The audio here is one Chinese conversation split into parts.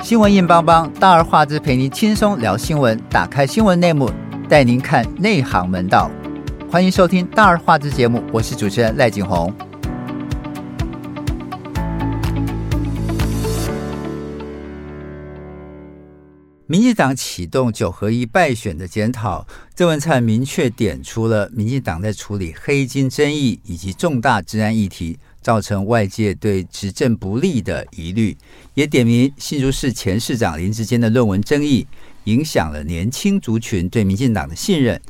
新闻硬邦邦，大而化之陪您轻松聊新闻，打开新闻内幕，带您看内行门道。欢迎收听大而化之节目，我是主持人赖景红。民进党启动九合一败选的检讨，郑文灿明确点出了民进党在处理黑金争议以及重大治安议题，造成外界对执政不利的疑虑，也点名新竹市前市长林志坚的论文争议，影响了年轻族群对民进党的信任。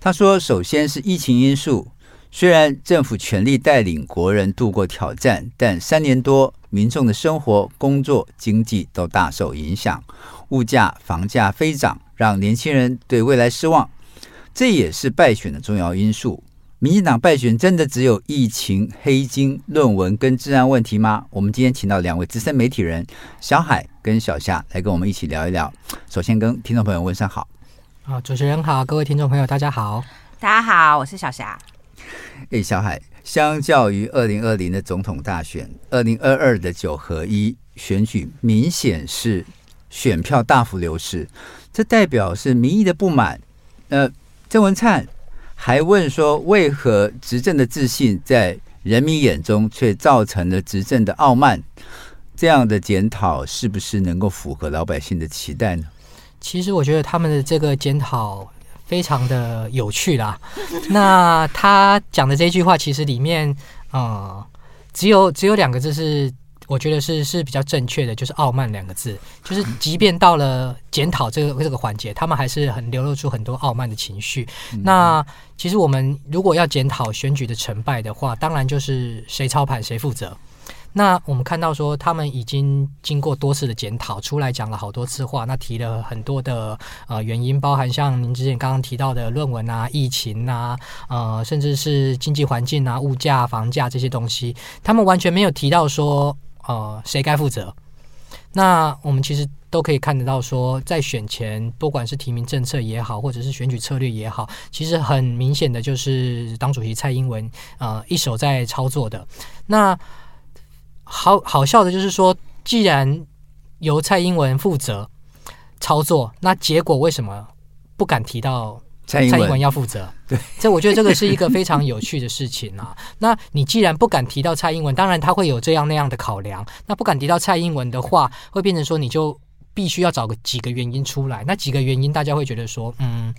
他说，首先是疫情因素，虽然政府全力带领国人度过挑战，但三年多，民众的生活、工作、经济都大受影响。物价、房价飞涨，让年轻人对未来失望，这也是败选的重要因素。民进党败选真的只有疫情、黑金、论文跟治安问题吗？我们今天请到两位资深媒体人小海跟小夏来跟我们一起聊一聊。首先跟听众朋友问声好。啊，主持人好，各位听众朋友大家好。大家好，我是小霞。哎，小海，相较于二零二零的总统大选，二零二二的九合一选举明显是。选票大幅流失，这代表是民意的不满。呃，郑文灿还问说，为何执政的自信在人民眼中却造成了执政的傲慢？这样的检讨是不是能够符合老百姓的期待呢？其实我觉得他们的这个检讨非常的有趣啦。那他讲的这句话，其实里面啊、只有只有两个字是。我觉得是是比较正确的，就是“傲慢”两个字，就是即便到了检讨这个这个环节，他们还是很流露出很多傲慢的情绪。那其实我们如果要检讨选举的成败的话，当然就是谁操盘谁负责。那我们看到说，他们已经经过多次的检讨，出来讲了好多次话，那提了很多的呃原因，包含像您之前刚刚提到的论文啊、疫情啊、呃，甚至是经济环境啊、物价、房价这些东西，他们完全没有提到说。呃，谁该负责？那我们其实都可以看得到，说在选前，不管是提名政策也好，或者是选举策略也好，其实很明显的就是党主席蔡英文呃一手在操作的。那好好笑的就是说，既然由蔡英文负责操作，那结果为什么不敢提到？蔡英文要负责，对，这我觉得这个是一个非常有趣的事情啊。那你既然不敢提到蔡英文，当然他会有这样那样的考量。那不敢提到蔡英文的话，会变成说你就必须要找个几个原因出来。那几个原因，大家会觉得说，嗯，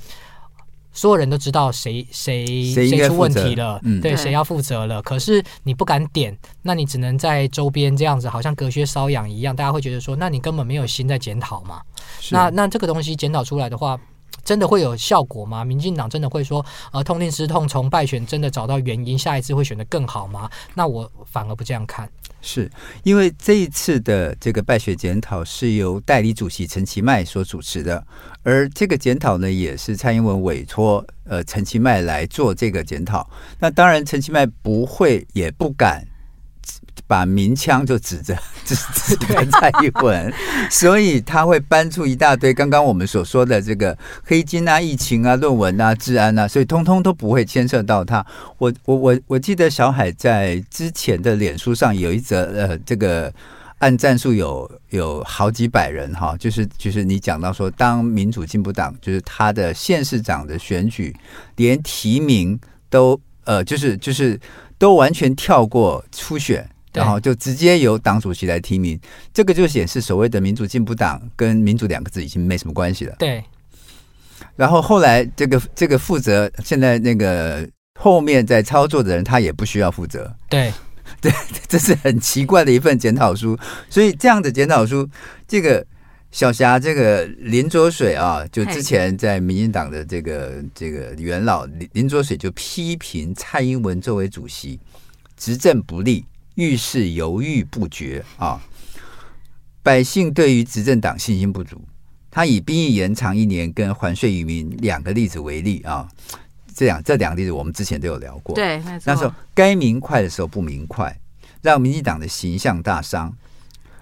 所有人都知道谁谁谁出问题了，嗯、对，谁要负责了。可是你不敢点，那你只能在周边这样子，好像隔靴搔痒一样。大家会觉得说，那你根本没有心在检讨嘛？那那这个东西检讨出来的话。真的会有效果吗？民进党真的会说，呃，痛定思痛，从败选真的找到原因，下一次会选得更好吗？那我反而不这样看。是因为这一次的这个败选检讨是由代理主席陈其迈所主持的，而这个检讨呢，也是蔡英文委托呃陈其迈来做这个检讨。那当然，陈其迈不会也不敢。把鸣枪就指着 指 指着蔡英文，所以他会搬出一大堆刚刚我们所说的这个黑金啊、疫情啊、论文啊、治安啊，所以通通都不会牵涉到他。我我我我记得小海在之前的脸书上有一则呃，这个按战术有有好几百人哈，就是就是你讲到说，当民主进步党就是他的县市长的选举，连提名都呃，就是就是都完全跳过初选。然后就直接由党主席来提名，这个就显示所谓的民主进步党跟民主两个字已经没什么关系了。对。然后后来这个这个负责现在那个后面在操作的人，他也不需要负责。对 对，这是很奇怪的一份检讨书。所以这样的检讨书，这个小霞这个林卓水啊，就之前在民进党的这个这个元老林林卓水就批评蔡英文作为主席执政不力。遇事犹豫不决啊！百姓对于执政党信心不足。他以兵役延长一年跟还税于民两个例子为例啊，这两这两个例子我们之前都有聊过。对，那时候该明快的时候不明快，让民进党的形象大伤。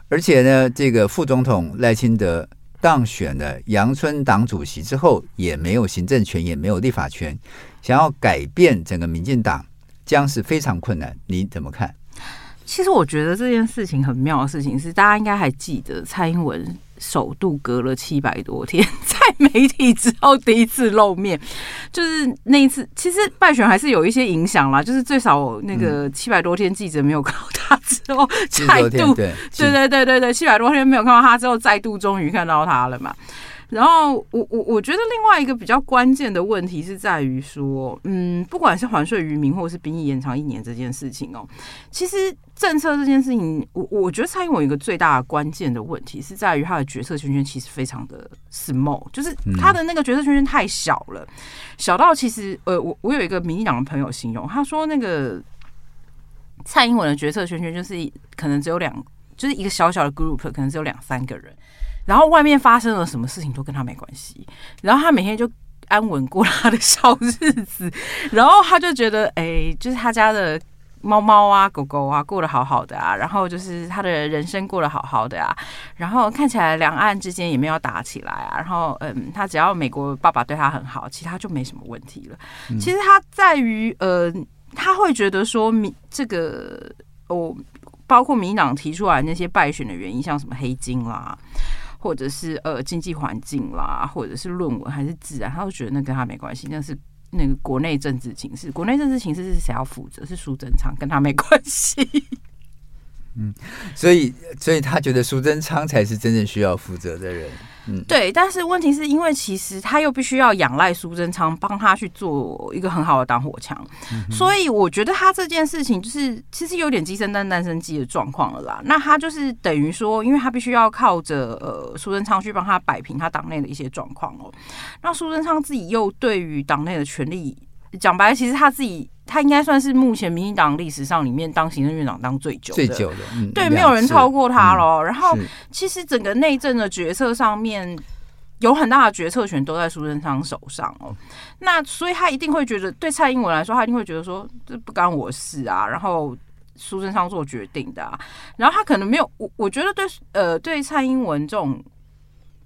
而且呢，这个副总统赖清德当选了阳春党主席之后，也没有行政权，也没有立法权，想要改变整个民进党将是非常困难。你怎么看？其实我觉得这件事情很妙的事情是，大家应该还记得蔡英文首度隔了七百多天，在媒体之后第一次露面，就是那一次，其实败选还是有一些影响啦。就是最少那个七百多天记者没有看到他之后，再度对对对对对，七百多天没有看到他之后，再度终于看到他了嘛。然后我我我觉得另外一个比较关键的问题是在于说，嗯，不管是还税于民或者是兵役延长一年这件事情哦，其实政策这件事情，我我觉得蔡英文一个最大的关键的问题是在于他的决策圈圈其实非常的 small，就是他的那个决策圈圈太小了，小到其实呃，我我有一个民进党的朋友形容，他说那个蔡英文的决策圈圈就是可能只有两，就是一个小小的 group，可能只有两三个人。然后外面发生了什么事情都跟他没关系，然后他每天就安稳过他的小日子，然后他就觉得，哎，就是他家的猫猫啊、狗狗啊过得好好的啊，然后就是他的人生过得好好的啊，然后看起来两岸之间也没有打起来啊，然后嗯，他只要美国爸爸对他很好，其他就没什么问题了。其实他在于呃，他会觉得说，民这个哦，包括民党提出来那些败选的原因，像什么黑金啦。或者是呃经济环境啦，或者是论文还是自然，他都觉得那跟他没关系，那是那个国内政治形势，国内政治形势是谁要负责？是苏贞昌，跟他没关系。嗯，所以所以他觉得苏贞昌才是真正需要负责的人。嗯，对，但是问题是因为其实他又必须要仰赖苏贞昌帮他去做一个很好的挡火墙，嗯、所以我觉得他这件事情就是其实有点鸡生蛋蛋生鸡的状况了啦。那他就是等于说，因为他必须要靠着呃苏贞昌去帮他摆平他党内的一些状况哦。那苏贞昌自己又对于党内的权力讲白了，其实他自己。他应该算是目前民进党历史上里面当行政院长当最久的，最久的，嗯、对，没有人超过他了。嗯、然后，其实整个内政的决策上面有很大的决策权都在苏贞昌手上哦。那所以他一定会觉得，对蔡英文来说，他一定会觉得说这不干我事啊。然后苏贞昌做决定的啊。然后他可能没有，我我觉得对呃对蔡英文这种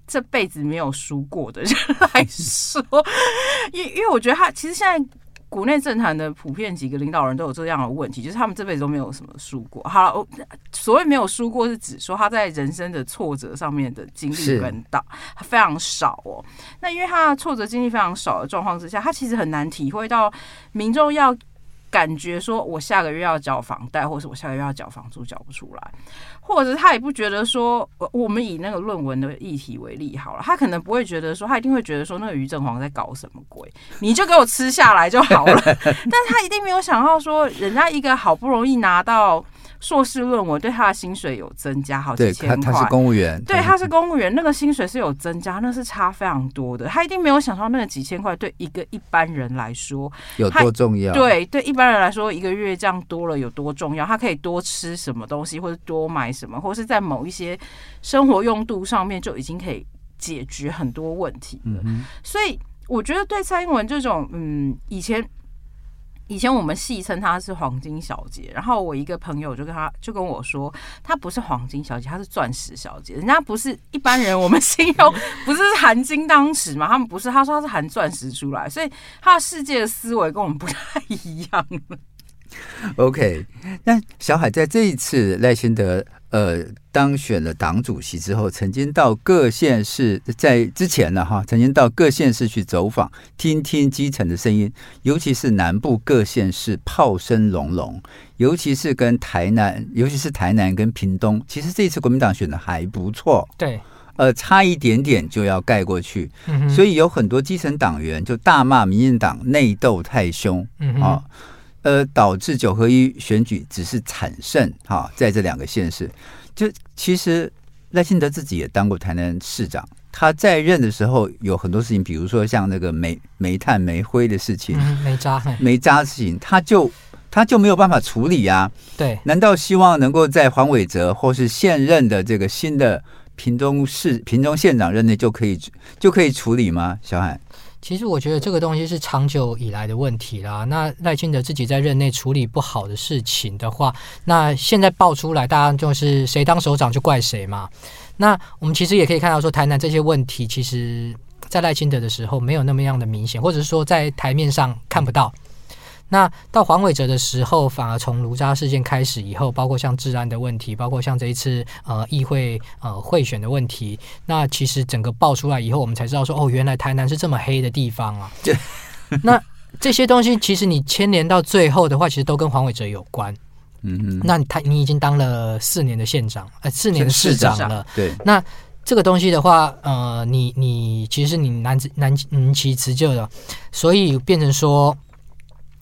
这辈子没有输过的人 来说，因因为我觉得他其实现在。国内政坛的普遍几个领导人都有这样的问题，就是他们这辈子都没有什么输过。好了，我所谓没有输过，是指说他在人生的挫折上面的经历很大，他非常少哦。那因为他的挫折经历非常少的状况之下，他其实很难体会到民众要。感觉说，我下个月要缴房贷，或是我下个月要缴房租，缴不出来，或者他也不觉得说，我们以那个论文的议题为例好了，他可能不会觉得说，他一定会觉得说，那个余正煌在搞什么鬼，你就给我吃下来就好了。但他一定没有想到说，人家一个好不容易拿到。硕士论文对他的薪水有增加好几千块，他，他是公务员，对，他是公务员，那个薪水是有增加，那是差非常多的。他一定没有想到那个几千块对一个一般人来说有多重要。对，对一般人来说，一个月这样多了有多重要？他可以多吃什么东西，或者多买什么，或是在某一些生活用度上面就已经可以解决很多问题了。嗯。所以我觉得对蔡英文这种，嗯，以前。以前我们戏称她是黄金小姐，然后我一个朋友就跟她就跟我说，她不是黄金小姐，她是钻石小姐。人家不是一般人，我们形容 不是含金汤匙嘛？他们不是，他说他是含钻石出来，所以他的世界的思维跟我们不太一样。OK，那小海在这一次赖清德呃当选了党主席之后，曾经到各县市，在之前呢哈，曾经到各县市去走访，听听基层的声音，尤其是南部各县市炮声隆隆，尤其是跟台南，尤其是台南跟屏东，其实这一次国民党选的还不错，对，呃，差一点点就要盖过去，嗯、所以有很多基层党员就大骂民进党内斗太凶啊。呃，导致九合一选举只是惨胜哈，在这两个县市，就其实赖清德自己也当过台南市长，他在任的时候有很多事情，比如说像那个煤煤炭煤灰的事情，嗯、煤渣煤渣的事情，他就他就没有办法处理呀、啊。对，难道希望能够在黄伟哲或是现任的这个新的屏东市屏东县长任内就可以就可以处理吗？小海？其实我觉得这个东西是长久以来的问题啦。那赖清德自己在任内处理不好的事情的话，那现在爆出来，大家就是谁当首长就怪谁嘛。那我们其实也可以看到，说台南这些问题，其实在赖清德的时候没有那么样的明显，或者是说在台面上看不到。那到黄伟哲的时候，反而从卢渣事件开始以后，包括像治安的问题，包括像这一次呃议会呃贿选的问题，那其实整个爆出来以后，我们才知道说，哦，原来台南是这么黑的地方啊。那这些东西其实你牵连到最后的话，其实都跟黄伟哲有关。嗯嗯。那他你已经当了四年的县长，呃，四年的市长了。对。那这个东西的话，呃，你你其实你难难难辞其咎的，所以变成说，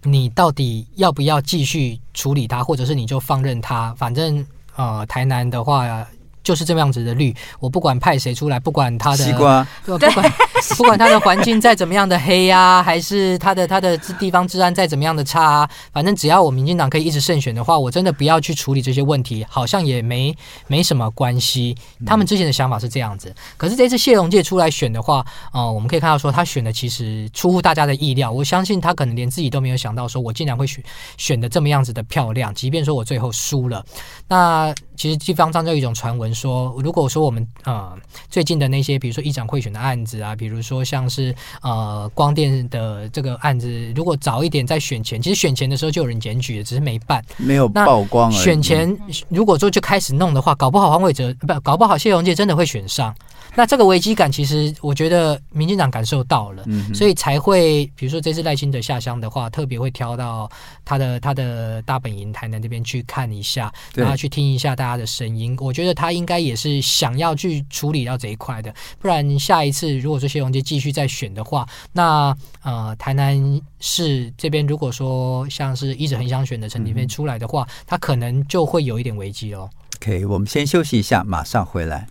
你到底要不要继续处理他，或者是你就放任他？反正呃，台南的话。就是这么样子的绿，我不管派谁出来，不管他的西瓜，不管不管他的环境再怎么样的黑呀、啊，还是他的他的地方治安再怎么样的差、啊，反正只要我民进党可以一直胜选的话，我真的不要去处理这些问题，好像也没没什么关系。他们之前的想法是这样子，可是这次谢龙介出来选的话，呃，我们可以看到说他选的其实出乎大家的意料，我相信他可能连自己都没有想到，说我竟然会选选的这么样子的漂亮，即便说我最后输了，那其实地方上就有一种传闻。说，如果说我们呃最近的那些，比如说议长贿选的案子啊，比如说像是呃光电的这个案子，如果早一点在选前，其实选前的时候就有人检举了，只是没办，没有曝光。选前如果说就开始弄的话，搞不好黄伟哲不，搞不好谢荣介真的会选上。那这个危机感，其实我觉得民进党感受到了，所以才会，比如说这次赖清德下乡的话，特别会挑到他的他的大本营台南这边去看一下，然后去听一下大家的声音。我觉得他应该也是想要去处理到这一块的，不然下一次如果说谢龙介继续再选的话，那呃台南市这边如果说像是一直很想选的陈亭妃出来的话，他可能就会有一点危机哦。OK，我们先休息一下，马上回来。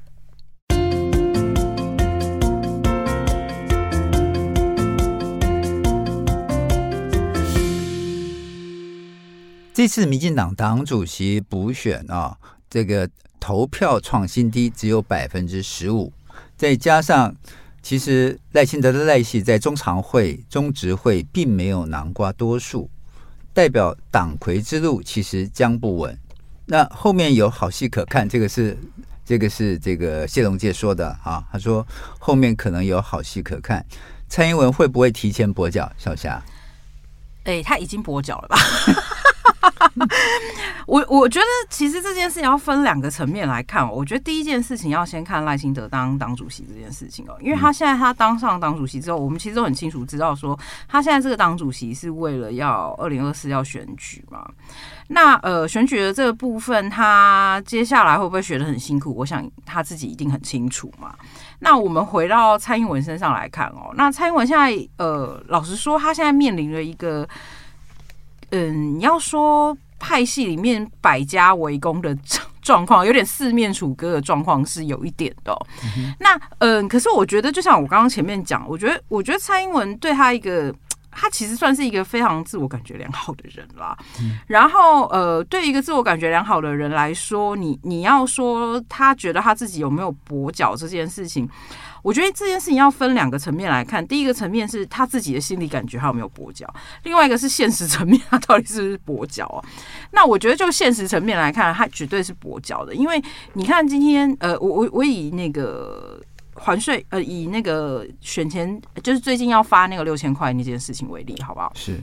这次民进党党主席补选啊，这个投票创新低，只有百分之十五。再加上，其实赖清德的赖系在中常会、中执会并没有南瓜多数，代表党魁之路其实将不稳。那后面有好戏可看，这个是这个是这个谢龙介说的啊，他说后面可能有好戏可看。蔡英文会不会提前跛脚？小霞，哎，他已经跛脚了吧？我我觉得其实这件事情要分两个层面来看。哦我觉得第一件事情要先看赖清德当党主席这件事情哦，因为他现在他当上党主席之后，我们其实都很清楚知道说，他现在这个党主席是为了要二零二四要选举嘛。那呃，选举的这个部分，他接下来会不会学得很辛苦？我想他自己一定很清楚嘛。那我们回到蔡英文身上来看哦，那蔡英文现在呃，老实说，他现在面临了一个。嗯，你要说派系里面百家围攻的状况，有点四面楚歌的状况是有一点的哦。嗯。那嗯，可是我觉得，就像我刚刚前面讲，我觉得，我觉得蔡英文对他一个，他其实算是一个非常自我感觉良好的人啦。嗯。然后呃，对一个自我感觉良好的人来说，你你要说他觉得他自己有没有跛脚这件事情。我觉得这件事情要分两个层面来看，第一个层面是他自己的心理感觉他有没有跛脚，另外一个是现实层面他到底是不是跛脚啊？那我觉得就现实层面来看，他绝对是跛脚的，因为你看今天呃，我我我以那个还税呃，以那个选前就是最近要发那个六千块那件事情为例，好不好？是。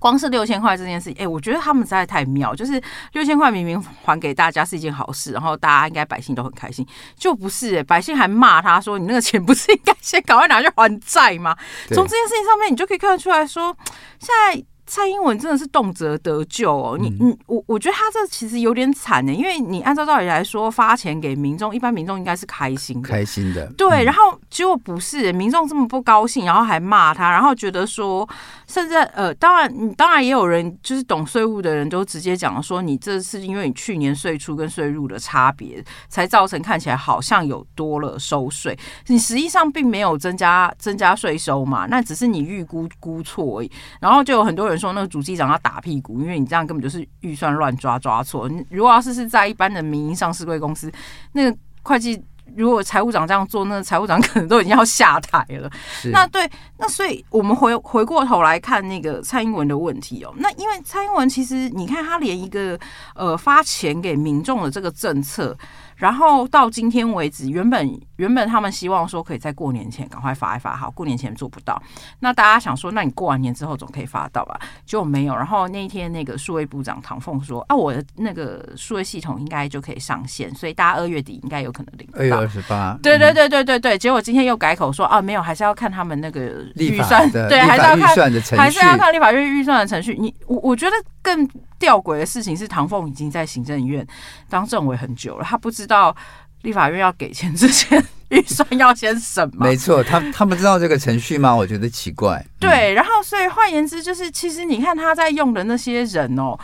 光是六千块这件事情，哎、欸，我觉得他们实在太妙。就是六千块明明还给大家是一件好事，然后大家应该百姓都很开心，就不是、欸，百姓还骂他说：“你那个钱不是应该先赶快拿去还债吗？”从这件事情上面，你就可以看得出来说，现在。蔡英文真的是动辄得咎哦，你你我我觉得他这其实有点惨呢，因为你按照道理来说，发钱给民众，一般民众应该是开心的，开心的，对。然后结果不是，民众这么不高兴，然后还骂他，然后觉得说，甚至呃，当然，你当然也有人就是懂税务的人都直接讲说，你这是因为你去年税出跟税入的差别，才造成看起来好像有多了收税，你实际上并没有增加增加税收嘛，那只是你预估估错而已。然后就有很多人。说那个主机长要打屁股，因为你这样根本就是预算乱抓抓错。如果要是是在一般的民营上市贵公司，那个会计如果财务长这样做，那财务长可能都已经要下台了。那对，那所以我们回回过头来看那个蔡英文的问题哦。那因为蔡英文其实你看他连一个呃发钱给民众的这个政策。然后到今天为止，原本原本他们希望说可以在过年前赶快发一发，好，过年前做不到。那大家想说，那你过完年之后总可以发到吧？结果没有。然后那一天那个数位部长唐凤说啊，我的那个数位系统应该就可以上线，所以大家二月底应该有可能领。二月二十八。对对对对对对。结果今天又改口说啊，没有，还是要看他们那个预算，的对，还是要看还是要看立法院预算的程序。你我我觉得更。吊诡的事情是，唐凤已经在行政院当政委很久了，他不知道立法院要给钱之前，预算要先审吗？没错，他他们知道这个程序吗？我觉得奇怪。对，然后所以换言之，就是其实你看他在用的那些人哦，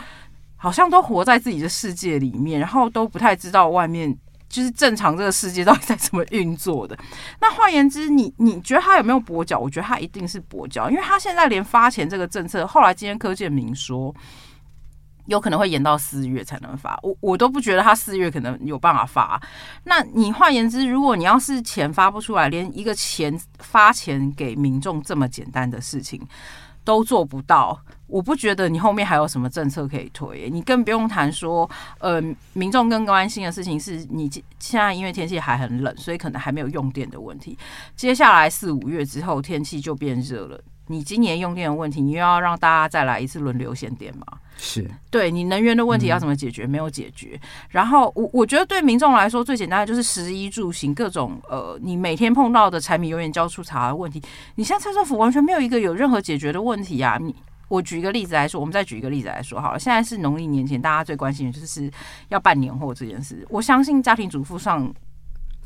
好像都活在自己的世界里面，然后都不太知道外面就是正常这个世界到底在怎么运作的。那换言之，你你觉得他有没有跛脚？我觉得他一定是跛脚，因为他现在连发钱这个政策，后来今天柯建明说。有可能会延到四月才能发，我我都不觉得他四月可能有办法发。那你换言之，如果你要是钱发不出来，连一个钱发钱给民众这么简单的事情都做不到，我不觉得你后面还有什么政策可以推。你更不用谈说，呃，民众更关心的事情是你现在因为天气还很冷，所以可能还没有用电的问题。接下来四五月之后天气就变热了，你今年用电的问题，你又要让大家再来一次轮流限电吗？是对你能源的问题要怎么解决？没有解决。然后我我觉得对民众来说最简单的就是食衣住行各种呃，你每天碰到的柴米油盐酱醋茶的问题，你现在蔡政府完全没有一个有任何解决的问题啊！你我举一个例子来说，我们再举一个例子来说好了。现在是农历年前，大家最关心的就是要办年货这件事。我相信家庭主妇上。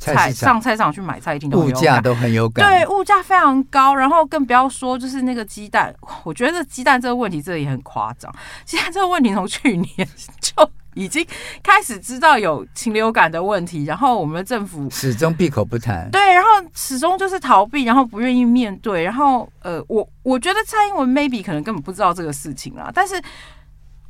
菜上菜场去买菜，一定都物价都很有感。对，物价非常高，然后更不要说就是那个鸡蛋。我觉得鸡蛋这个问题，这也很夸张。鸡蛋这个问题从去年就已经开始知道有禽流感的问题，然后我们的政府始终闭口不谈。对，然后始终就是逃避，然后不愿意面对。然后呃，我我觉得蔡英文 maybe 可能根本不知道这个事情啦，但是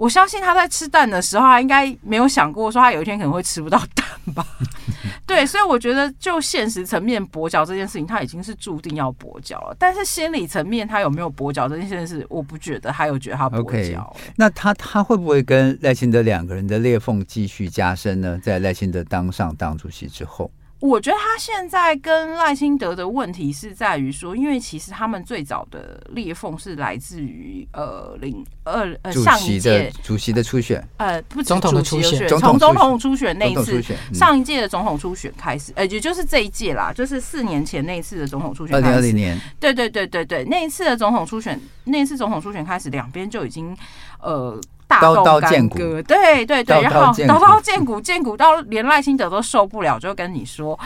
我相信他在吃蛋的时候，他应该没有想过说他有一天可能会吃不到蛋吧。对，所以我觉得就现实层面跛脚这件事情，他已经是注定要跛脚了。但是心理层面，他有没有跛脚这件事，我不觉得他有觉得他跛脚。Okay. 那他他会不会跟赖清德两个人的裂缝继续加深呢？在赖清德当上党主席之后？我觉得他现在跟赖清德的问题是在于说，因为其实他们最早的裂缝是来自于呃零二呃上一届主席的初选，呃不总统的初选，从总统初选那一次，上一届的总统初选开始，呃也就是这一届啦，就是四年前那一次的总统初选，二零二零年，对对对对对，那一次的总统初选，那一次总统初选开始，两边就已经呃。刀刀见骨，对对对，然后刀刀见骨，见骨到连赖清德都受不了，就跟你说：“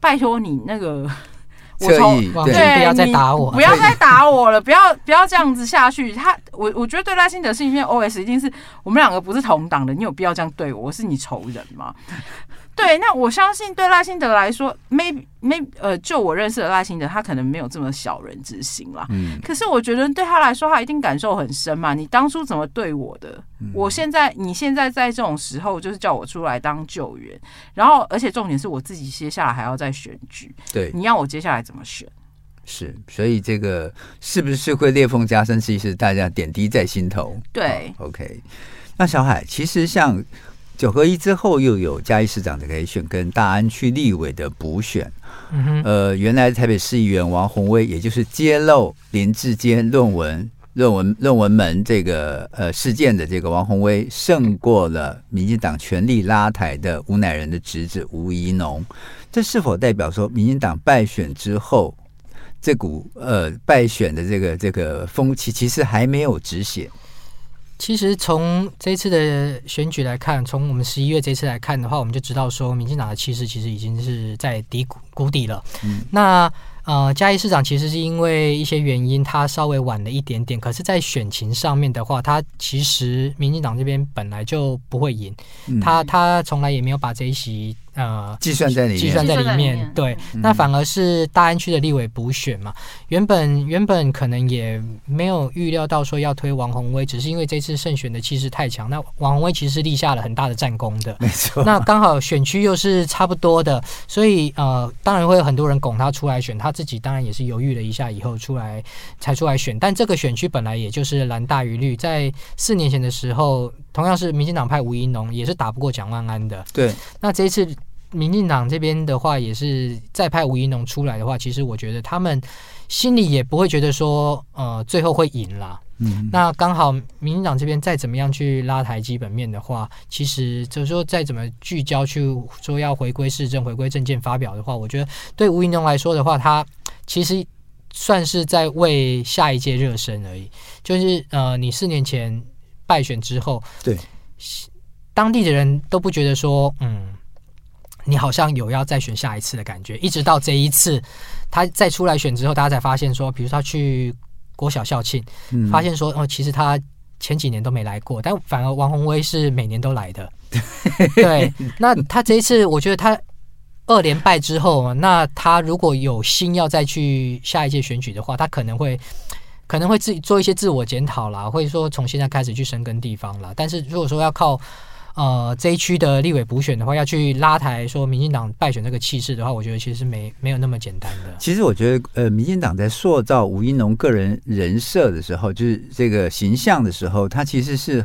拜托你那个，我从对，不要再打我，不要再打我了，不要不要这样子下去。”他，我我觉得对赖清德心里面 OS 一定是我们两个不是同党的，你有必要这样对我？我是你仇人吗？对，那我相信对赖清德来说，maybe maybe 呃，就我认识的赖清德，他可能没有这么小人之心啦。嗯。可是我觉得对他来说，他一定感受很深嘛。你当初怎么对我的？嗯、我现在，你现在在这种时候，就是叫我出来当救援，然后而且重点是我自己接下来还要再选举。对。你要我接下来怎么选？是，所以这个是不是会裂缝加深？其实大家点滴在心头。对。哦、OK。那小海，其实像。九合一之后，又有嘉义市长的可以选，跟大安区立委的补选。嗯哼，呃，原来台北市议员王宏威，也就是揭露林志坚论文、论文、论文门这个呃事件的这个王宏威，胜过了民进党全力拉抬的吴乃仁的侄子吴怡农。这是否代表说，民进党败选之后，这股呃败选的这个这个风气，其实还没有止血？其实从这次的选举来看，从我们十一月这次来看的话，我们就知道说，民进党的气势其实已经是在低谷谷底了。嗯，那呃，嘉义市长其实是因为一些原因，他稍微晚了一点点。可是，在选情上面的话，他其实民进党这边本来就不会赢，嗯、他他从来也没有把这一席。呃，计算在里面，计算在里面，对，嗯、那反而是大安区的立委补选嘛。原本原本可能也没有预料到说要推王宏威，只是因为这次胜选的气势太强。那王宏威其实是立下了很大的战功的，没错。那刚好选区又是差不多的，所以呃，当然会有很多人拱他出来选，他自己当然也是犹豫了一下以后出来才出来选。但这个选区本来也就是蓝大于绿，在四年前的时候，同样是民进党派吴怡农，也是打不过蒋万安的。对，那这一次。民进党这边的话，也是再派吴怡农出来的话，其实我觉得他们心里也不会觉得说，呃，最后会赢啦。嗯，那刚好民进党这边再怎么样去拉抬基本面的话，其实就是说再怎么聚焦去说要回归市政、回归政见发表的话，我觉得对吴怡农来说的话，他其实算是在为下一届热身而已。就是呃，你四年前败选之后，对当地的人都不觉得说，嗯。你好像有要再选下一次的感觉，一直到这一次他再出来选之后，大家才发现说，比如他去国小校庆，嗯、发现说哦，其实他前几年都没来过，但反而王宏威是每年都来的。对，那他这一次，我觉得他二连败之后，那他如果有心要再去下一届选举的话，他可能会可能会自己做一些自我检讨啦，或者说从现在开始去深耕地方啦。但是如果说要靠呃，这一区的立委补选的话，要去拉抬说民进党败选这个气势的话，我觉得其实是没没有那么简单的。其实我觉得，呃，民进党在塑造吴怡农个人人设的时候，就是这个形象的时候，他其实是。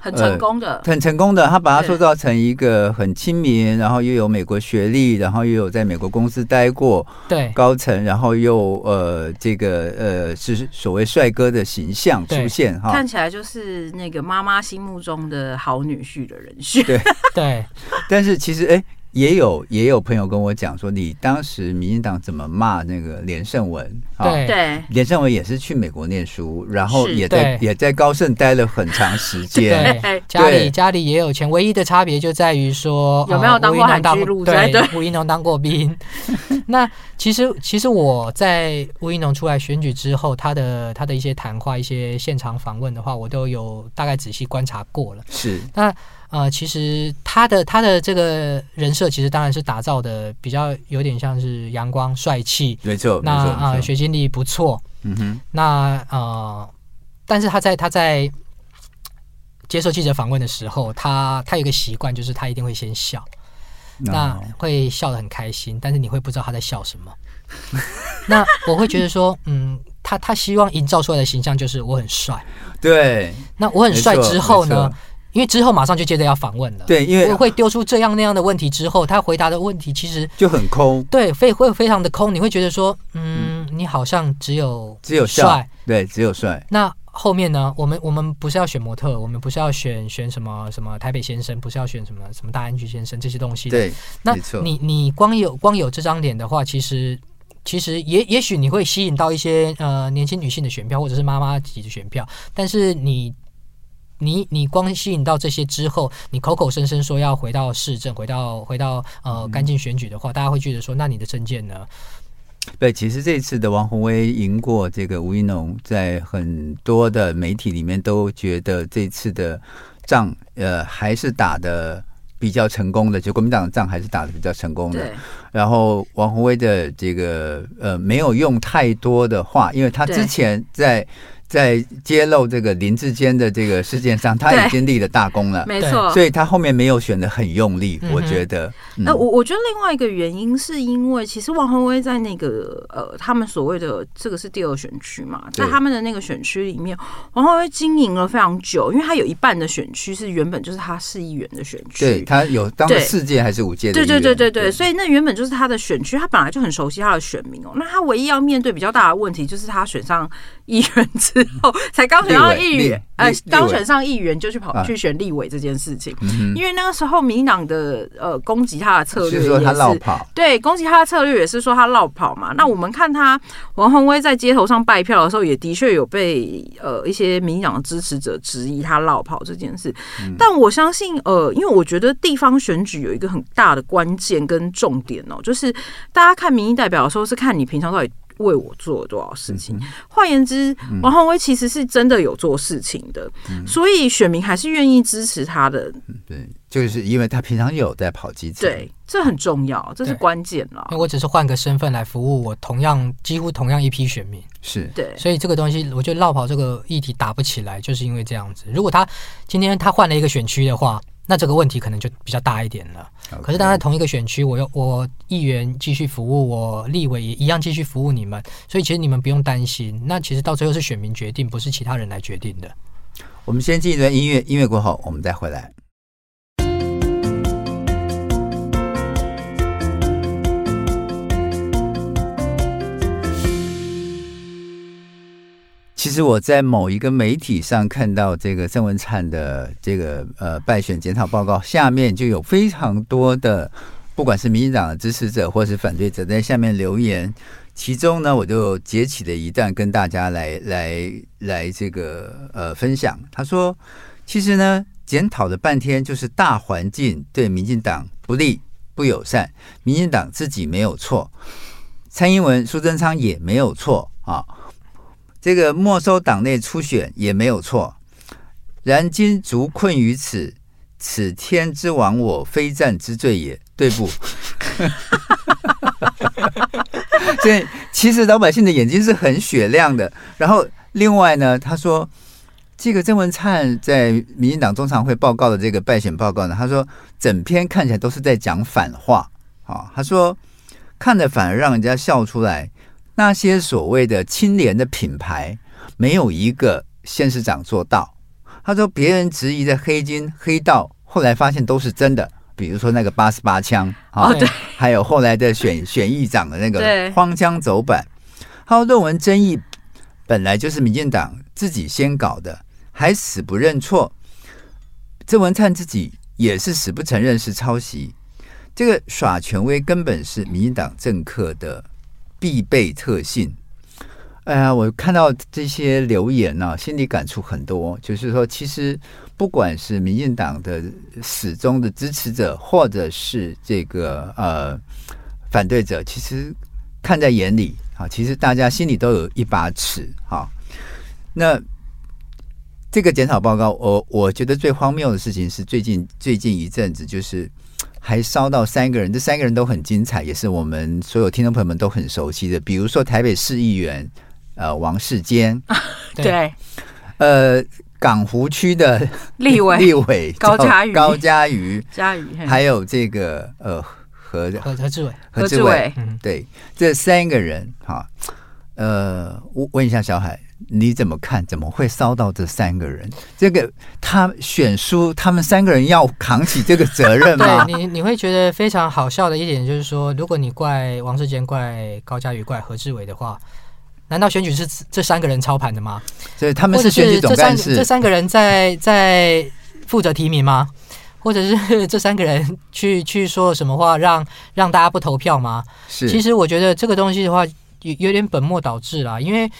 很成功的、呃，很成功的。他把他塑造成一个很亲民，然后又有美国学历，然后又有在美国公司待过，对高层，然后又呃这个呃是所谓帅哥的形象出现哈，看起来就是那个妈妈心目中的好女婿的人选。对 对，但是其实哎。也有也有朋友跟我讲说，你当时民进党怎么骂那个连胜文？对对，连胜文也是去美国念书，然后也在也在高盛待了很长时间。对，家里家里也有钱，唯一的差别就在于说有没有当过海军陆战队？吴一农当过兵。那其实其实我在吴一农出来选举之后，他的他的一些谈话、一些现场访问的话，我都有大概仔细观察过了。是那。呃，其实他的他的这个人设，其实当然是打造的比较有点像是阳光帅气，没错。那啊、呃，学经历不错。嗯哼。那呃，但是他在他在接受记者访问的时候，他他有一个习惯，就是他一定会先笑，哦、那会笑得很开心，但是你会不知道他在笑什么。那我会觉得说，嗯，他他希望营造出来的形象就是我很帅。对。那我很帅之后呢？因为之后马上就接着要访问了，对，因为会丢出这样那样的问题之后，他回答的问题其实就很空，对，非会非常的空，你会觉得说，嗯，你好像只有只有帅，对，只有帅。那后面呢？我们我们不是要选模特，我们不是要选选什么什么台北先生，不是要选什么什么大安区先生这些东西的。对，那你你光有光有这张脸的话，其实其实也也许你会吸引到一些呃年轻女性的选票，或者是妈妈级的选票，但是你。你你光吸引到这些之后，你口口声声说要回到市政，回到回到呃干净选举的话，大家会觉得说，那你的政见呢？对，其实这次的王宏威赢过这个吴一农，在很多的媒体里面都觉得这次的仗呃还是打的比较成功的，就国民党的仗还是打的比较成功的。然后王宏威的这个呃没有用太多的话，因为他之前在。在揭露这个林志坚的这个事件上，他已经立了大功了，没错，所以他后面没有选的很用力，我觉得。那我我觉得另外一个原因是因为，其实王宏威在那个呃，他们所谓的这个是第二选区嘛，在他们的那个选区里面，王宏威经营了非常久，因为他有一半的选区是原本就是他市议员的选区，对他有当四届还是五届的，对对对对对，所以那原本就是他的选区，他本来就很熟悉他的选民哦。那他唯一要面对比较大的问题，就是他选上议员之后，才刚选上议员，呃，刚选上议员就去跑去选立委这件事情。因为那个时候民进党的呃攻击他的策略也是对，攻击他的策略也是说他落跑嘛。那我们看他王宏威在街头上拜票的时候，也的确有被呃一些民进党的支持者质疑他落跑这件事。但我相信，呃，因为我觉得地方选举有一个很大的关键跟重点哦，就是大家看民意代表的时候，是看你平常到底。为我做了多少事情？换、嗯、言之，王宏威其实是真的有做事情的，嗯、所以选民还是愿意支持他的。对，就是因为他平常有在跑基层，对，这很重要，这是关键了。因为我只是换个身份来服务我同样几乎同样一批选民，是对，所以这个东西，我觉得落跑这个议题打不起来，就是因为这样子。如果他今天他换了一个选区的话。那这个问题可能就比较大一点了。Okay. 可是，当然同一个选区，我又我议员继续服务，我立委也一样继续服务你们，所以其实你们不用担心。那其实到最后是选民决定，不是其他人来决定的。我们先进一段音乐，音乐过后我们再回来。其实我在某一个媒体上看到这个郑文灿的这个呃败选检讨报告，下面就有非常多的不管是民进党的支持者或是反对者在下面留言。其中呢，我就截起了一段跟大家来来来这个呃分享。他说：“其实呢，检讨了半天就是大环境对民进党不利不友善，民进党自己没有错，蔡英文苏贞昌也没有错啊。”这个没收党内初选也没有错，然今卒困于此，此天之亡我，非战之罪也，对不？所以其实老百姓的眼睛是很雪亮的。然后另外呢，他说这个郑文灿在民进党中常会报告的这个败选报告呢，他说整篇看起来都是在讲反话啊。他说看着反而让人家笑出来。那些所谓的清廉的品牌，没有一个县市长做到。他说，别人质疑的黑金黑道，后来发现都是真的。比如说那个八十八枪啊，还有后来的选选议长的那个荒腔走板。他说，论文争议本来就是民进党自己先搞的，还死不认错。郑文灿自己也是死不承认是抄袭。这个耍权威根本是民进党政客的。必备特性。哎呀，我看到这些留言呢、啊，心里感触很多。就是说，其实不管是民进党的始终的支持者，或者是这个呃反对者，其实看在眼里啊，其实大家心里都有一把尺哈。那这个检讨报告，我我觉得最荒谬的事情是，最近最近一阵子就是。还烧到三个人，这三个人都很精彩，也是我们所有听众朋友们都很熟悉的。比如说台北市议员呃王世坚，对，呃港湖区的立委。立委 高嘉瑜。高嘉瑜嘉瑜，还有这个呃何何何志伟。何志伟，对，这三个人哈，呃，我问一下小海。你怎么看？怎么会烧到这三个人？这个他选书，他们三个人要扛起这个责任吗？对，你你会觉得非常好笑的一点就是说，如果你怪王世坚、怪高嘉瑜、怪何志伟的话，难道选举是这三个人操盘的吗？所以他们是选举总干事，这三个人在在负责提名吗？或者是这三个人去去说什么话让让大家不投票吗？是，其实我觉得这个东西的话有有点本末倒置啦，因为。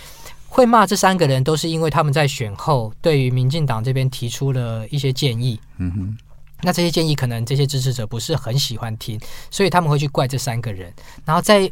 会骂这三个人，都是因为他们在选后对于民进党这边提出了一些建议。嗯哼，那这些建议可能这些支持者不是很喜欢听，所以他们会去怪这三个人。然后再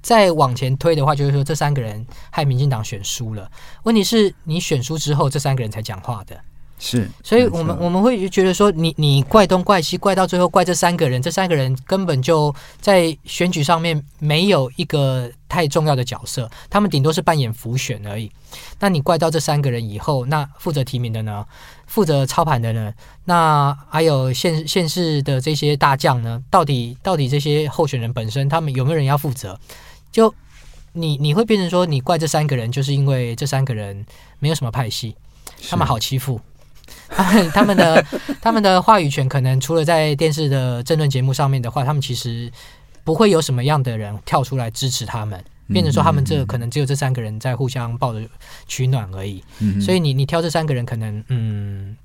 再往前推的话，就是说这三个人害民进党选输了。问题是你选输之后，这三个人才讲话的。是，所以我们我们会觉得说你，你你怪东怪西，怪到最后怪这三个人，这三个人根本就在选举上面没有一个太重要的角色，他们顶多是扮演浮选而已。那你怪到这三个人以后，那负责提名的呢？负责操盘的呢？那还有县县市的这些大将呢？到底到底这些候选人本身，他们有没有人要负责？就你你会变成说，你怪这三个人，就是因为这三个人没有什么派系，他们好欺负。他 们他们的他们的话语权，可能除了在电视的政论节目上面的话，他们其实不会有什么样的人跳出来支持他们。变成说他们这可能只有这三个人在互相抱着取暖而已。嗯、所以你你挑这三个人，可能嗯，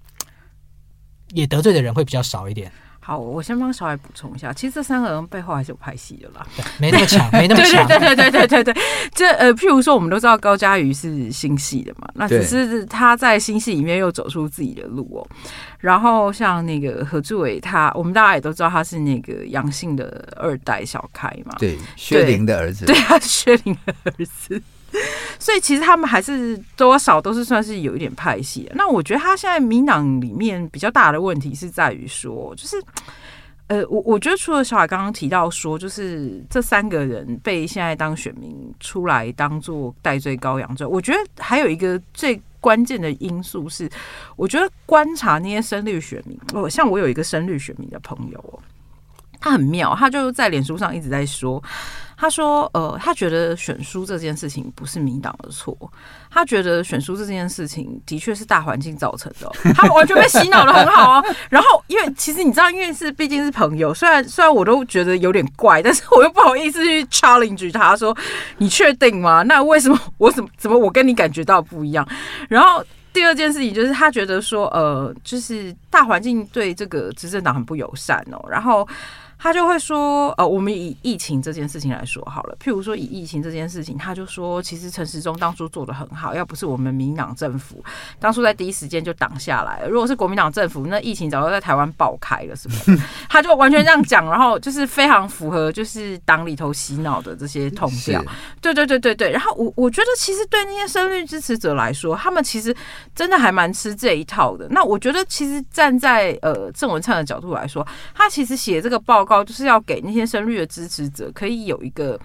也得罪的人会比较少一点。好，我先帮小艾补充一下，其实这三个人背后还是有拍戏的啦，没那么强，没那么强。对对对对对对对，这呃，譬如说，我们都知道高嘉瑜是新戏的嘛，那只是他在新戏里面又走出自己的路哦。然后像那个何志伟，他我们大家也都知道他是那个杨姓的二代小开嘛，对，薛凌的儿子，对，他是薛凌的儿子。所以其实他们还是多少都是算是有一点派系。那我觉得他现在民党里面比较大的问题是在于说，就是呃，我我觉得除了小海刚刚提到说，就是这三个人被现在当选民出来当做代罪羔羊之后，我觉得还有一个最关键的因素是，我觉得观察那些深绿选民，哦，像我有一个深绿选民的朋友哦，他很妙，他就在脸书上一直在说。他说：“呃，他觉得选书这件事情不是民党的错，他觉得选书这件事情的确是大环境造成的。他完全被洗脑的很好啊。然后，因为其实你知道，因为是毕竟是朋友，虽然虽然我都觉得有点怪，但是我又不好意思去 challenge 他说，你确定吗？那为什么我怎么怎么我跟你感觉到不一样？然后第二件事情就是他觉得说，呃，就是大环境对这个执政党很不友善哦。然后。”他就会说，呃，我们以疫情这件事情来说好了。譬如说，以疫情这件事情，他就说，其实陈时中当初做的很好，要不是我们民党政府当初在第一时间就挡下来了，如果是国民党政府，那疫情早就在台湾爆开了，是不是？他就完全这样讲，然后就是非常符合就是党里头洗脑的这些通调。对对对对对。然后我我觉得，其实对那些深绿支持者来说，他们其实真的还蛮吃这一套的。那我觉得，其实站在呃郑文灿的角度来说，他其实写这个报告。就是要给那些深绿的支持者可以有一个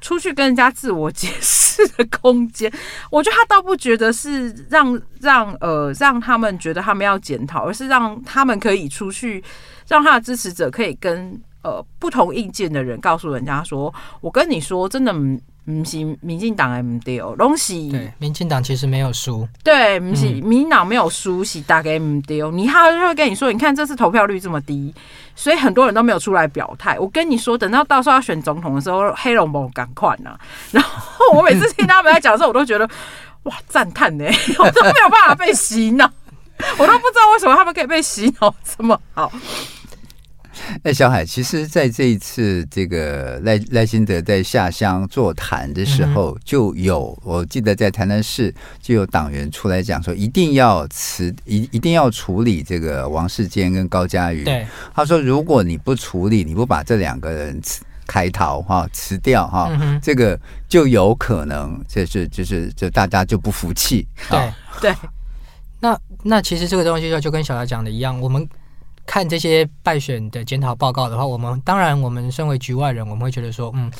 出去跟人家自我解释的空间。我觉得他倒不觉得是让让呃让他们觉得他们要检讨，而是让他们可以出去，让他的支持者可以跟呃不同意见的人告诉人家说：“我跟你说，真的。”不是民进党的唔对哦，拢是对民进党其实没有输，对，不是民进党没有输，是大概唔对哦。你他就会跟你说，你看这次投票率这么低，所以很多人都没有出来表态。我跟你说，等到到时候要选总统的时候，黑龙江赶快呐。然后我每次听他们在讲的时候，我都觉得 哇赞叹呢，我都没有办法被洗脑，我都不知道为什么他们可以被洗脑这么好。哎，小海，其实，在这一次这个赖赖清德在下乡座谈的时候，就有我记得在台南市就有党员出来讲说，一定要辞一一定要处理这个王世坚跟高嘉瑜。对，他说，如果你不处理，你不把这两个人辞开逃哈辞掉哈，这个就有可能就是就是就大家就不服气。对对，那那其实这个东西就就跟小艾讲的一样，我们。看这些败选的检讨报告的话，我们当然，我们身为局外人，我们会觉得说，嗯，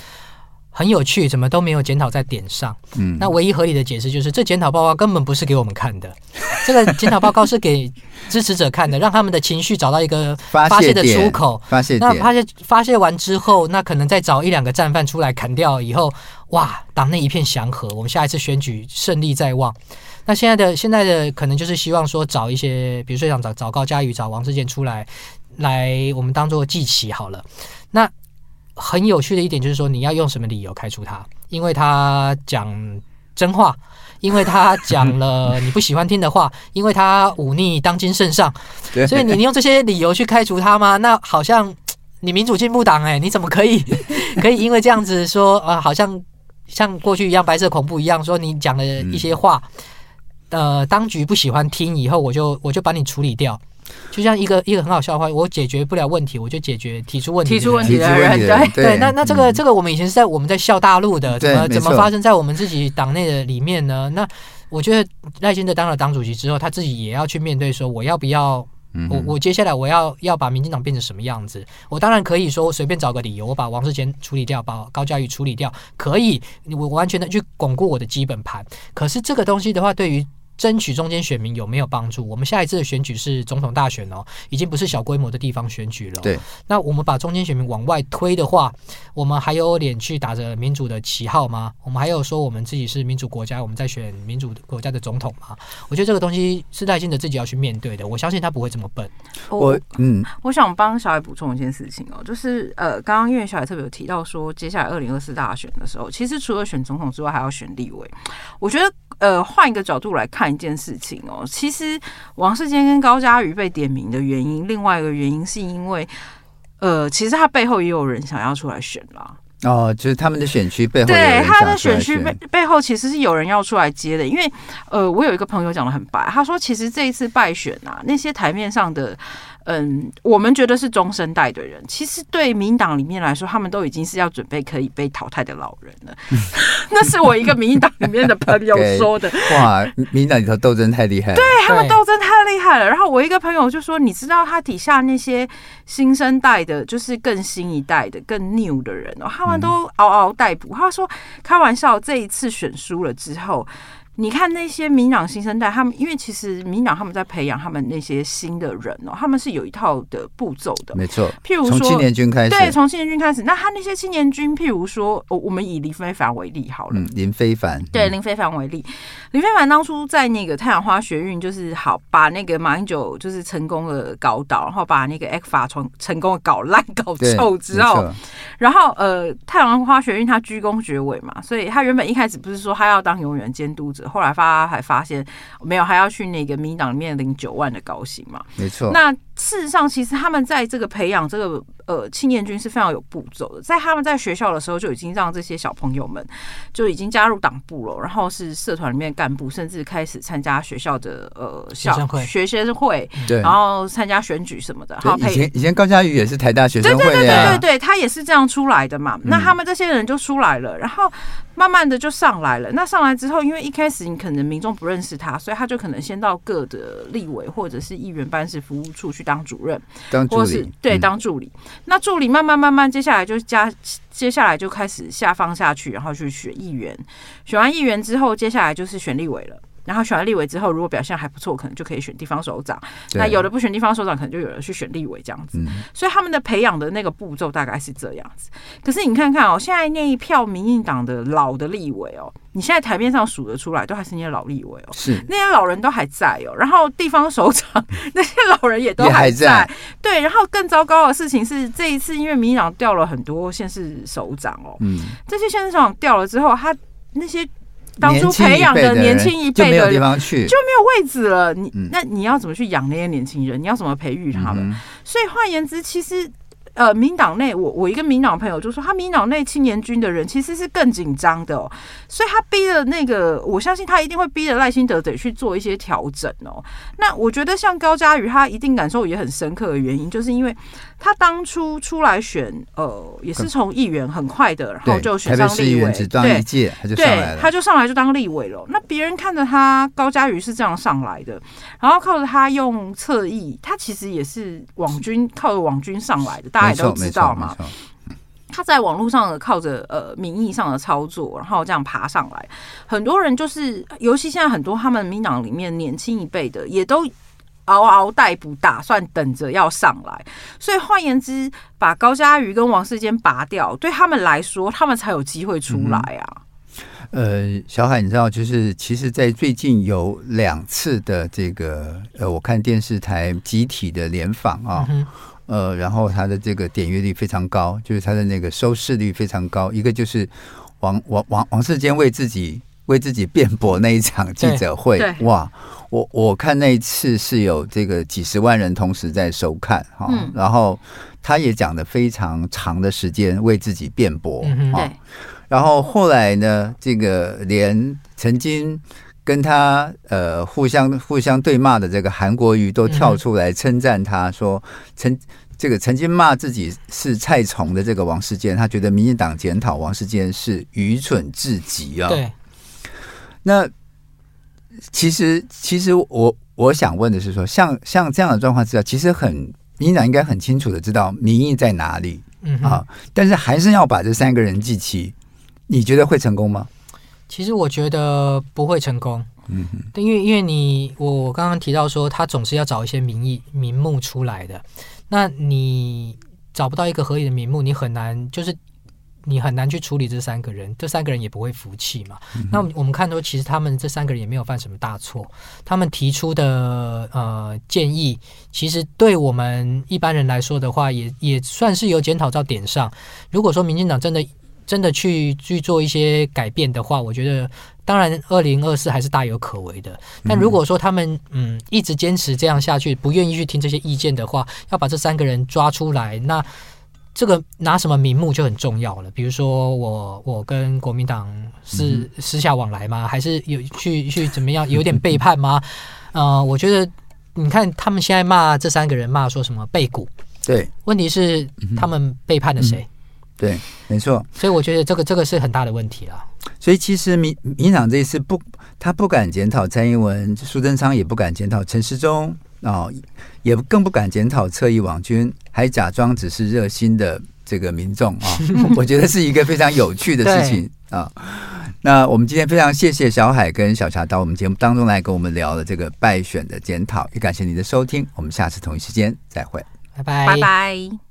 很有趣，怎么都没有检讨在点上。嗯，那唯一合理的解释就是，这检讨报告根本不是给我们看的，这个检讨报告是给支持者看的，让他们的情绪找到一个发泄的出口。发泄，那发泄发泄完之后，那可能再找一两个战犯出来砍掉以后，哇，党内一片祥和，我们下一次选举胜利在望。那现在的现在的可能就是希望说找一些，比如说想找找高佳宇、找王志健出来，来我们当做祭旗好了。那很有趣的一点就是说，你要用什么理由开除他？因为他讲真话，因为他讲了 你不喜欢听的话，因为他忤逆当今圣上，所以你你用这些理由去开除他吗？那好像 你民主进步党哎，你怎么可以 可以因为这样子说啊？好像像过去一样白色恐怖一样，说你讲了一些话。呃，当局不喜欢听，以后我就我就把你处理掉，就像一个一个很好笑的话，我解决不了问题，我就解决提出问题，提出问题的人，对对。那那这个、嗯、这个我们以前是在我们在笑大陆的，怎么怎么发生在我们自己党内的里面呢？那我觉得赖清德当了党主席之后，他自己也要去面对，说我要不要，嗯、我我接下来我要要把民进党变成什么样子？我当然可以说我随便找个理由，我把王世坚处理掉，把高嘉瑜处理掉，可以，我完全的去巩固我的基本盘。可是这个东西的话，对于争取中间选民有没有帮助？我们下一次的选举是总统大选哦，已经不是小规模的地方选举了。对，那我们把中间选民往外推的话，我们还有脸去打着民主的旗号吗？我们还有说我们自己是民主国家，我们在选民主国家的总统吗？我觉得这个东西是赖清德自己要去面对的。我相信他不会这么笨。我嗯，我想帮小海补充一件事情哦，就是呃，刚刚因为小海特别有提到说，接下来二零二四大选的时候，其实除了选总统之外，还要选立委。我觉得呃，换一个角度来看一件事情哦，其实王世坚跟高嘉瑜被点名的原因，另外一个原因是因为。呃，其实他背后也有人想要出来选啦。哦，就是他们的选区背后，对他的选区背背后其实是有人要出来接的。因为呃，我有一个朋友讲的很白，他说其实这一次败选啊，那些台面上的。嗯，我们觉得是中生代的人，其实对民党里面来说，他们都已经是要准备可以被淘汰的老人了。那是我一个民党里面的朋友说的。Okay. 哇，民党里头斗争太厉害了，对他们斗争太厉害了。然后我一个朋友就说：“你知道他底下那些新生代的，就是更新一代的、更 new 的人哦，他们都嗷嗷待哺。”他说：“开玩笑，这一次选输了之后。”你看那些民党新生代，他们因为其实民党他们在培养他们那些新的人哦，他们是有一套的步骤的，没错。譬如说，从青年军开始，对，从青年军开始。那他那些青年军，譬如说，我我们以林非凡为例好了，嗯，林非凡，对，林非凡为例，林非凡当初在那个太阳花学运，就是好把那个马英九就是成功的搞倒，然后把那个 ECFA 成成功的搞烂搞臭之后，然后呃，太阳花学运他居功厥伟嘛，所以他原本一开始不是说他要当永远监督者。后来发还发现没有，还要去那个民党里面领九万的高薪嘛？没错。那事实上，其实他们在这个培养这个呃青年军是非常有步骤的。在他们在学校的时候，就已经让这些小朋友们就已经加入党部了，然后是社团里面干部，甚至开始参加学校的呃校学生会，对，然后参加选举什么的。好，以前以前高嘉瑜也是台大学生会的，对对对对对，他也是这样出来的嘛。那他们这些人就出来了，然后慢慢的就上来了。那上来之后，因为一开始你可能民众不认识他，所以他就可能先到各的立委或者是议员办事服务处去当主任，当助理，或是对当助理。嗯、那助理慢慢慢慢，接下来就加，接下来就开始下放下去，然后去选议员。选完议员之后，接下来就是选立委了。然后选了立委之后，如果表现还不错，可能就可以选地方首长。那有的不选地方首长，可能就有人去选立委这样子。所以他们的培养的那个步骤大概是这样子。可是你看看哦，现在那一票民进党的老的立委哦，你现在台面上数得出来，都还是那些老立委哦。是那些老人都还在哦。然后地方首长 那些老人也都还在。对。然后更糟糕的事情是，这一次因为民进党掉了很多县市首长哦，嗯，这些县市首长掉了之后，他那些。当初培养的年轻一辈的人就没有地方去，就没有位置了。你那你要怎么去养那些年轻人？你要怎么培育他们？所以换言之，其实。呃，民党内，我我一个民党朋友就说，他民党内青年军的人其实是更紧张的哦，所以他逼的那个，我相信他一定会逼着赖清德得去做一些调整哦。那我觉得像高嘉瑜，他一定感受也很深刻的原因，就是因为他当初出来选，呃，也是从议员很快的，然后就选上立委，对，对，他就上来就当立委了。那别人看着他高嘉瑜是这样上来的，然后靠着他用侧翼，他其实也是网军，靠着网军上来的，大家。都知道嘛？他在网络上的靠着呃名义上的操作，然后这样爬上来，很多人就是，尤其现在很多他们民党里面年轻一辈的，也都嗷嗷待哺，打算等着要上来。所以换言之，把高嘉瑜跟王世坚拔掉，对他们来说，他们才有机会出来啊。嗯、呃，小海，你知道，就是其实，在最近有两次的这个呃，我看电视台集体的联访啊。嗯呃，然后他的这个点阅率非常高，就是他的那个收视率非常高。一个就是王王王王世坚为自己为自己辩驳那一场记者会，哇，我我看那一次是有这个几十万人同时在收看哈、哦嗯。然后他也讲的非常长的时间为自己辩驳啊、嗯哦。然后后来呢，这个连曾经。跟他呃互相互相对骂的这个韩国瑜都跳出来称赞他说，曾这个曾经骂自己是蔡崇的这个王世坚，他觉得民进党检讨王世坚是愚蠢至极啊。对。那其实其实我我想问的是说，像像这样的状况之下，其实很民长应该很清楚的知道民意在哪里，嗯啊，但是还是要把这三个人记齐，你觉得会成功吗？其实我觉得不会成功，嗯，因为因为你我我刚刚提到说，他总是要找一些名义名目出来的，那你找不到一个合理的名目，你很难就是你很难去处理这三个人，这三个人也不会服气嘛。嗯、那我们看到，其实他们这三个人也没有犯什么大错，他们提出的呃建议，其实对我们一般人来说的话，也也算是有检讨到点上。如果说民进党真的真的去去做一些改变的话，我觉得当然二零二四还是大有可为的。但如果说他们嗯一直坚持这样下去，不愿意去听这些意见的话，要把这三个人抓出来，那这个拿什么名目就很重要了。比如说我我跟国民党是私下往来吗？还是有去去怎么样有点背叛吗？呃，我觉得你看他们现在骂这三个人骂说什么背骨？对，问题是他们背叛了谁？嗯对，没错，所以我觉得这个这个是很大的问题了。所以其实民民党这一次不，他不敢检讨蔡英文，苏贞昌也不敢检讨陈时中啊，也更不敢检讨侧翼网军，还假装只是热心的这个民众啊，我觉得是一个非常有趣的事情啊。那我们今天非常谢谢小海跟小茶到我们节目当中来跟我们聊了这个败选的检讨，也感谢你的收听，我们下次同一时间再会，拜拜，拜拜。